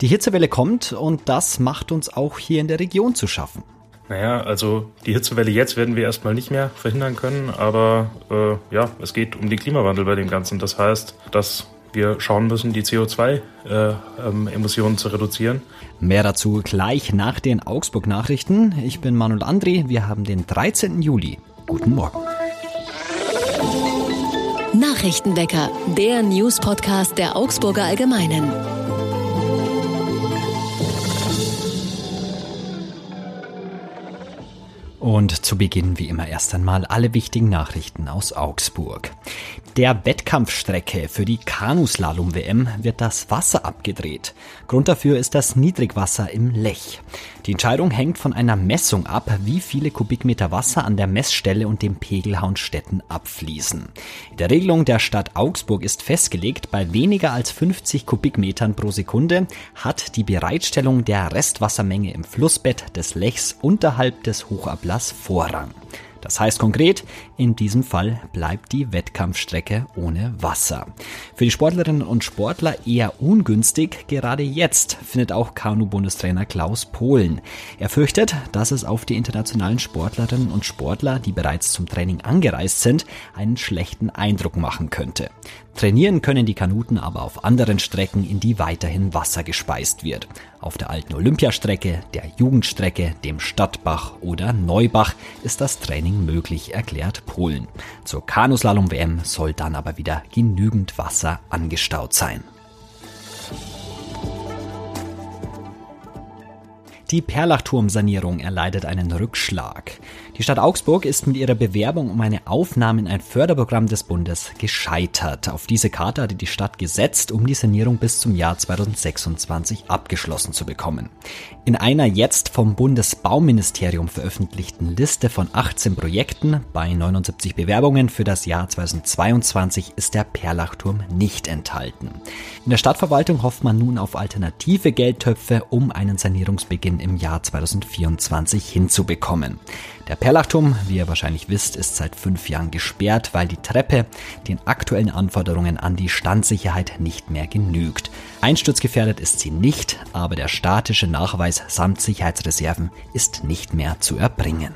Die Hitzewelle kommt und das macht uns auch hier in der Region zu schaffen. Naja, also die Hitzewelle jetzt werden wir erstmal nicht mehr verhindern können, aber äh, ja, es geht um den Klimawandel bei dem Ganzen. Das heißt, dass wir schauen müssen, die CO2-Emissionen äh, ähm, zu reduzieren. Mehr dazu gleich nach den Augsburg-Nachrichten. Ich bin Manuel André. Wir haben den 13. Juli. Guten Morgen. Nachrichtenwecker, der News-Podcast der Augsburger Allgemeinen. Und zu Beginn wie immer erst einmal alle wichtigen Nachrichten aus Augsburg. Der Wettkampfstrecke für die Kanuslalom-WM wird das Wasser abgedreht. Grund dafür ist das Niedrigwasser im Lech. Die Entscheidung hängt von einer Messung ab, wie viele Kubikmeter Wasser an der Messstelle und dem Pegel Hauenstetten abfließen. In der Regelung der Stadt Augsburg ist festgelegt, bei weniger als 50 Kubikmetern pro Sekunde hat die Bereitstellung der Restwassermenge im Flussbett des Lechs unterhalb des Hochablass Vorrang. Das heißt konkret, in diesem Fall bleibt die Wettkampfstrecke ohne Wasser. Für die Sportlerinnen und Sportler eher ungünstig. Gerade jetzt findet auch Kanu-Bundestrainer Klaus Polen. Er fürchtet, dass es auf die internationalen Sportlerinnen und Sportler, die bereits zum Training angereist sind, einen schlechten Eindruck machen könnte. Trainieren können die Kanuten aber auf anderen Strecken, in die weiterhin Wasser gespeist wird. Auf der alten Olympiastrecke, der Jugendstrecke, dem Stadtbach oder Neubach ist das Training möglich, erklärt Polen. Zur Kanuslalom-WM soll dann aber wieder genügend Wasser angestaut sein. Die Perlachturmsanierung erleidet einen Rückschlag. Die Stadt Augsburg ist mit ihrer Bewerbung um eine Aufnahme in ein Förderprogramm des Bundes gescheitert. Auf diese Karte hatte die Stadt gesetzt, um die Sanierung bis zum Jahr 2026 abgeschlossen zu bekommen. In einer jetzt vom Bundesbauministerium veröffentlichten Liste von 18 Projekten bei 79 Bewerbungen für das Jahr 2022 ist der Perlachturm nicht enthalten. In der Stadtverwaltung hofft man nun auf alternative Geldtöpfe, um einen Sanierungsbeginn im Jahr 2024 hinzubekommen. Der Perlachturm, wie ihr wahrscheinlich wisst, ist seit fünf Jahren gesperrt, weil die Treppe den aktuellen Anforderungen an die Standsicherheit nicht mehr genügt. Einsturzgefährdet ist sie nicht, aber der statische Nachweis samt Sicherheitsreserven ist nicht mehr zu erbringen.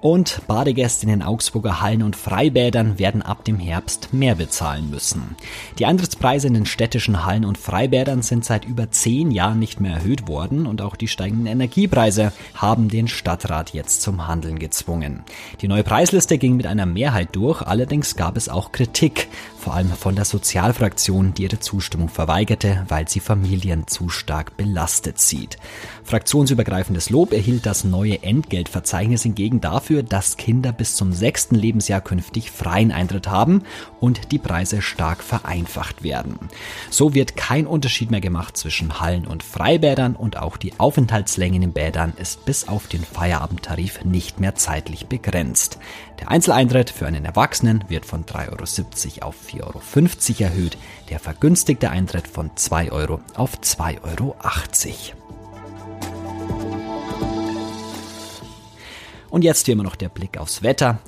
Und Badegäste in den Augsburger Hallen und Freibädern werden ab dem Herbst mehr bezahlen müssen. Die Eintrittspreise in den städtischen Hallen und Freibädern sind seit über zehn Jahren nicht mehr erhöht worden und auch die steigenden Energiepreise haben den Stadtrat jetzt zum Handeln gezwungen. Die neue Preisliste ging mit einer Mehrheit durch, allerdings gab es auch Kritik, vor allem von der Sozialfraktion, die ihre Zustimmung verweigerte, weil sie Familien zu stark belastet sieht. Fraktionsübergreifendes Lob erhielt das neue Entgeltverzeichnis hingegen dafür, dass Kinder bis zum sechsten Lebensjahr künftig freien Eintritt haben und die Preise stark vereinfacht werden. So wird kein Unterschied mehr gemacht zwischen Hallen und Freibädern und auch die Aufenthaltslänge in den Bädern ist bis auf den Feierabendtarif nicht mehr zeitlich begrenzt. Der Einzeleintritt für einen Erwachsenen wird von 3,70 Euro auf 4,50 Euro erhöht, der vergünstigte Eintritt von 2 Euro auf 2,80 Euro. Und jetzt wie immer noch der Blick aufs Wetter.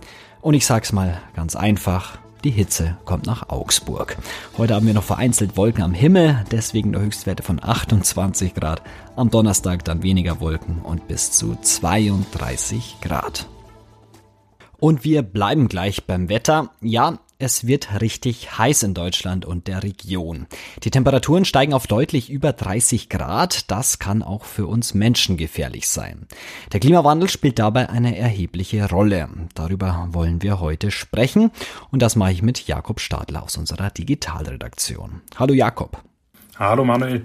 Und ich sag's mal ganz einfach. Die Hitze kommt nach Augsburg. Heute haben wir noch vereinzelt Wolken am Himmel, deswegen der Höchstwerte von 28 Grad. Am Donnerstag dann weniger Wolken und bis zu 32 Grad. Und wir bleiben gleich beim Wetter. Ja, es wird richtig heiß in Deutschland und der Region. Die Temperaturen steigen auf deutlich über 30 Grad. Das kann auch für uns Menschen gefährlich sein. Der Klimawandel spielt dabei eine erhebliche Rolle. Darüber wollen wir heute sprechen. Und das mache ich mit Jakob Stadler aus unserer Digitalredaktion. Hallo Jakob. Hallo Manuel.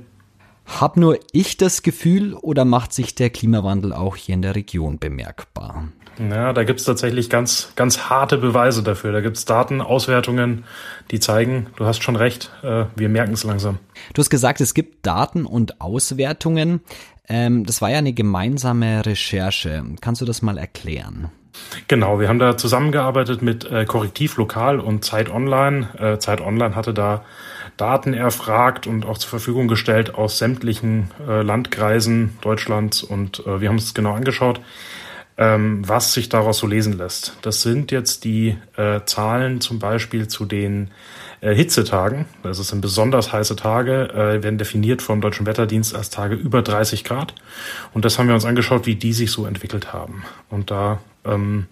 Hab nur ich das Gefühl oder macht sich der Klimawandel auch hier in der Region bemerkbar? Ja, da gibt's tatsächlich ganz, ganz harte Beweise dafür. Da gibt's Daten, Auswertungen, die zeigen, du hast schon recht, äh, wir merken es langsam. Du hast gesagt, es gibt Daten und Auswertungen. Ähm, das war ja eine gemeinsame Recherche. Kannst du das mal erklären? Genau, wir haben da zusammengearbeitet mit äh, Korrektiv Lokal und Zeit Online. Äh, Zeit Online hatte da Daten erfragt und auch zur Verfügung gestellt aus sämtlichen äh, Landkreisen Deutschlands und äh, wir haben es genau angeschaut. Ähm, was sich daraus so lesen lässt. Das sind jetzt die äh, Zahlen zum Beispiel zu den äh, Hitzetagen. Das sind besonders heiße Tage, äh, werden definiert vom Deutschen Wetterdienst als Tage über 30 Grad. Und das haben wir uns angeschaut, wie die sich so entwickelt haben. Und da ähm,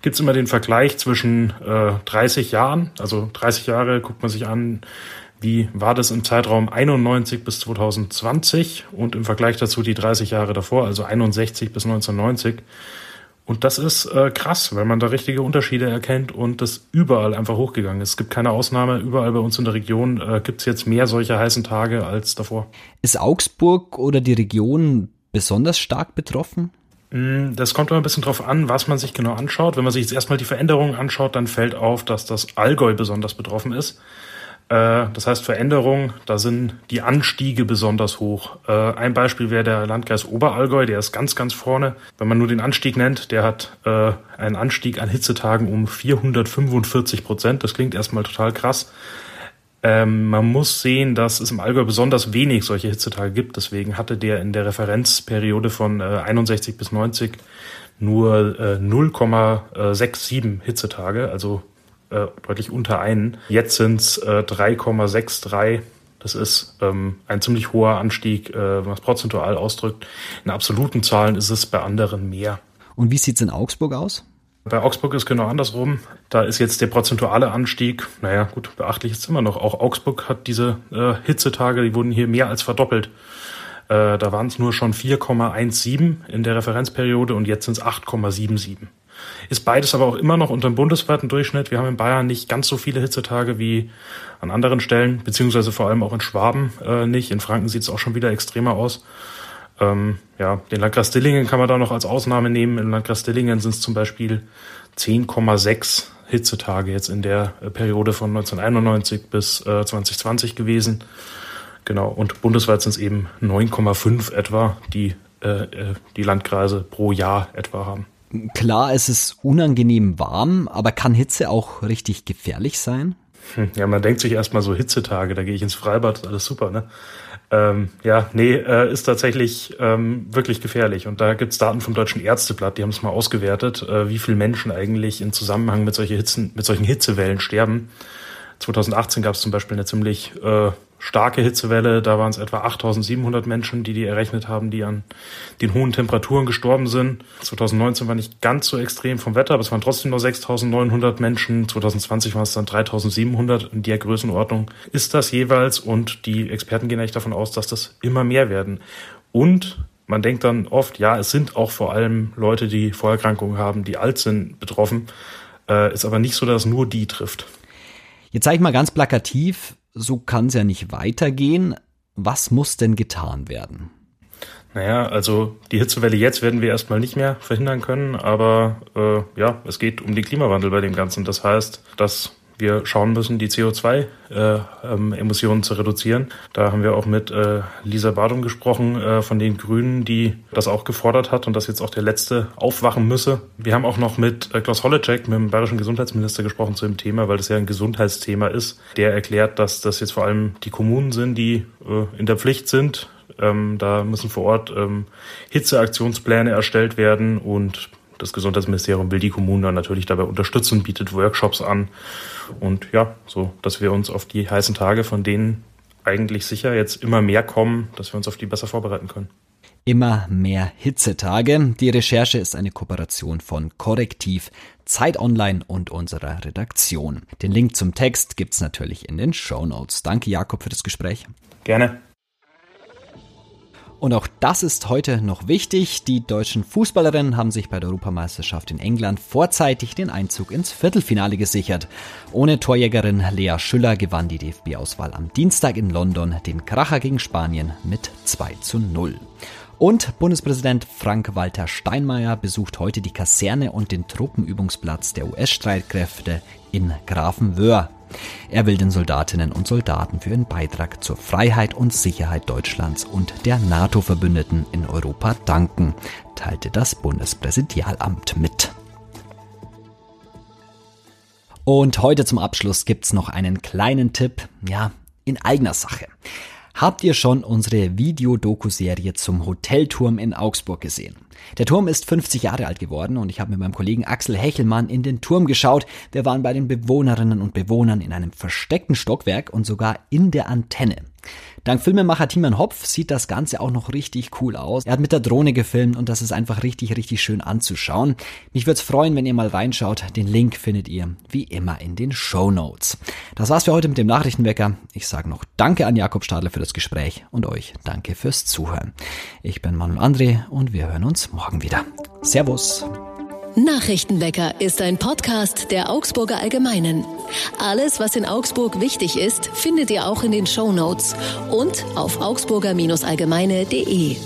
gibt es immer den Vergleich zwischen äh, 30 Jahren, also 30 Jahre guckt man sich an, wie war das im Zeitraum 91 bis 2020 und im Vergleich dazu die 30 Jahre davor, also 61 bis 1990. Und das ist äh, krass, weil man da richtige Unterschiede erkennt und das überall einfach hochgegangen ist. Es gibt keine Ausnahme. Überall bei uns in der Region äh, gibt es jetzt mehr solcher heißen Tage als davor. Ist Augsburg oder die Region besonders stark betroffen? Mm, das kommt immer ein bisschen drauf an, was man sich genau anschaut. Wenn man sich jetzt erstmal die Veränderungen anschaut, dann fällt auf, dass das Allgäu besonders betroffen ist. Äh, das heißt Veränderungen, da sind die Anstiege besonders hoch. Äh, ein Beispiel wäre der Landkreis Oberallgäu, der ist ganz, ganz vorne. Wenn man nur den Anstieg nennt, der hat äh, einen Anstieg an Hitzetagen um 445 Prozent. Das klingt erstmal total krass. Ähm, man muss sehen, dass es im Allgäu besonders wenig solche Hitzetage gibt. Deswegen hatte der in der Referenzperiode von 61 bis 90 nur 0,67 Hitzetage, also äh, deutlich unter einen. Jetzt sind es äh, 3,63. Das ist ähm, ein ziemlich hoher Anstieg, äh, was prozentual ausdrückt. In absoluten Zahlen ist es bei anderen mehr. Und wie sieht es in Augsburg aus? Bei Augsburg ist genau andersrum. Da ist jetzt der prozentuale Anstieg, naja, gut, beachtlich ist immer noch. Auch Augsburg hat diese äh, Hitzetage, die wurden hier mehr als verdoppelt. Äh, da waren es nur schon 4,17 in der Referenzperiode und jetzt sind es 8,77. Ist beides aber auch immer noch unter dem bundesweiten Durchschnitt. Wir haben in Bayern nicht ganz so viele Hitzetage wie an anderen Stellen, beziehungsweise vor allem auch in Schwaben äh, nicht. In Franken sieht es auch schon wieder extremer aus. Ähm, ja, den Landkreis Dillingen kann man da noch als Ausnahme nehmen. Im Landkreis Dillingen sind es zum Beispiel 10,6 Hitzetage jetzt in der äh, Periode von 1991 bis äh, 2020 gewesen. Genau, und bundesweit sind es eben 9,5 etwa, die äh, äh, die Landkreise pro Jahr etwa haben. Klar, es ist unangenehm warm, aber kann Hitze auch richtig gefährlich sein? Hm, ja, man denkt sich erstmal so Hitzetage, da gehe ich ins Freibad, alles super, ne? Ähm, ja, nee, äh, ist tatsächlich ähm, wirklich gefährlich. Und da gibt's Daten vom Deutschen Ärzteblatt, die haben es mal ausgewertet, äh, wie viele Menschen eigentlich in Zusammenhang mit, solche Hitzen, mit solchen Hitzewellen sterben. 2018 gab es zum Beispiel eine ziemlich äh, starke Hitzewelle. Da waren es etwa 8700 Menschen, die die errechnet haben, die an den hohen Temperaturen gestorben sind. 2019 war nicht ganz so extrem vom Wetter, aber es waren trotzdem nur 6900 Menschen. 2020 waren es dann 3700. In der Größenordnung ist das jeweils. Und die Experten gehen eigentlich davon aus, dass das immer mehr werden. Und man denkt dann oft, ja, es sind auch vor allem Leute, die Vorerkrankungen haben, die alt sind, betroffen. Äh, ist aber nicht so, dass nur die trifft. Jetzt sage ich mal ganz plakativ, so kann es ja nicht weitergehen. Was muss denn getan werden? Naja, also die Hitzewelle jetzt werden wir erstmal nicht mehr verhindern können, aber äh, ja, es geht um den Klimawandel bei dem Ganzen. Das heißt, dass wir schauen müssen, die CO2-Emissionen äh, ähm, zu reduzieren. Da haben wir auch mit äh, Lisa Badum gesprochen äh, von den Grünen, die das auch gefordert hat und dass jetzt auch der Letzte aufwachen müsse. Wir haben auch noch mit äh, Klaus Holleczek, mit dem bayerischen Gesundheitsminister, gesprochen zu dem Thema, weil das ja ein Gesundheitsthema ist. Der erklärt, dass das jetzt vor allem die Kommunen sind, die äh, in der Pflicht sind. Ähm, da müssen vor Ort ähm, Hitzeaktionspläne erstellt werden und das Gesundheitsministerium will die Kommunen dann natürlich dabei unterstützen, bietet Workshops an. Und ja, so, dass wir uns auf die heißen Tage, von denen eigentlich sicher jetzt immer mehr kommen, dass wir uns auf die besser vorbereiten können. Immer mehr Hitzetage. Die Recherche ist eine Kooperation von Korrektiv, Zeit Online und unserer Redaktion. Den Link zum Text gibt's natürlich in den Show Notes. Danke Jakob für das Gespräch. Gerne. Und auch das ist heute noch wichtig. Die deutschen Fußballerinnen haben sich bei der Europameisterschaft in England vorzeitig den Einzug ins Viertelfinale gesichert. Ohne Torjägerin Lea Schüller gewann die DFB-Auswahl am Dienstag in London den Kracher gegen Spanien mit 2 zu 0. Und Bundespräsident Frank-Walter Steinmeier besucht heute die Kaserne und den Truppenübungsplatz der US-Streitkräfte in Grafenwöhr. Er will den Soldatinnen und Soldaten für ihren Beitrag zur Freiheit und Sicherheit Deutschlands und der NATO-Verbündeten in Europa danken, teilte das Bundespräsidialamt mit. Und heute zum Abschluss gibt's noch einen kleinen Tipp, ja, in eigener Sache. Habt ihr schon unsere Videodoku-Serie zum Hotelturm in Augsburg gesehen? Der Turm ist 50 Jahre alt geworden und ich habe mit meinem Kollegen Axel Hechelmann in den Turm geschaut. Wir waren bei den Bewohnerinnen und Bewohnern in einem versteckten Stockwerk und sogar in der Antenne. Dank Filmemacher Timon Hopf sieht das Ganze auch noch richtig cool aus. Er hat mit der Drohne gefilmt und das ist einfach richtig, richtig schön anzuschauen. Mich würde es freuen, wenn ihr mal reinschaut. Den Link findet ihr wie immer in den Show Notes. Das war's für heute mit dem Nachrichtenwecker. Ich sage noch Danke an Jakob Stadler für das Gespräch und euch Danke fürs Zuhören. Ich bin Manuel André und wir hören uns morgen wieder. Servus. Nachrichtenwecker ist ein Podcast der Augsburger Allgemeinen. Alles, was in Augsburg wichtig ist, findet ihr auch in den Show Notes und auf augsburger-allgemeine.de.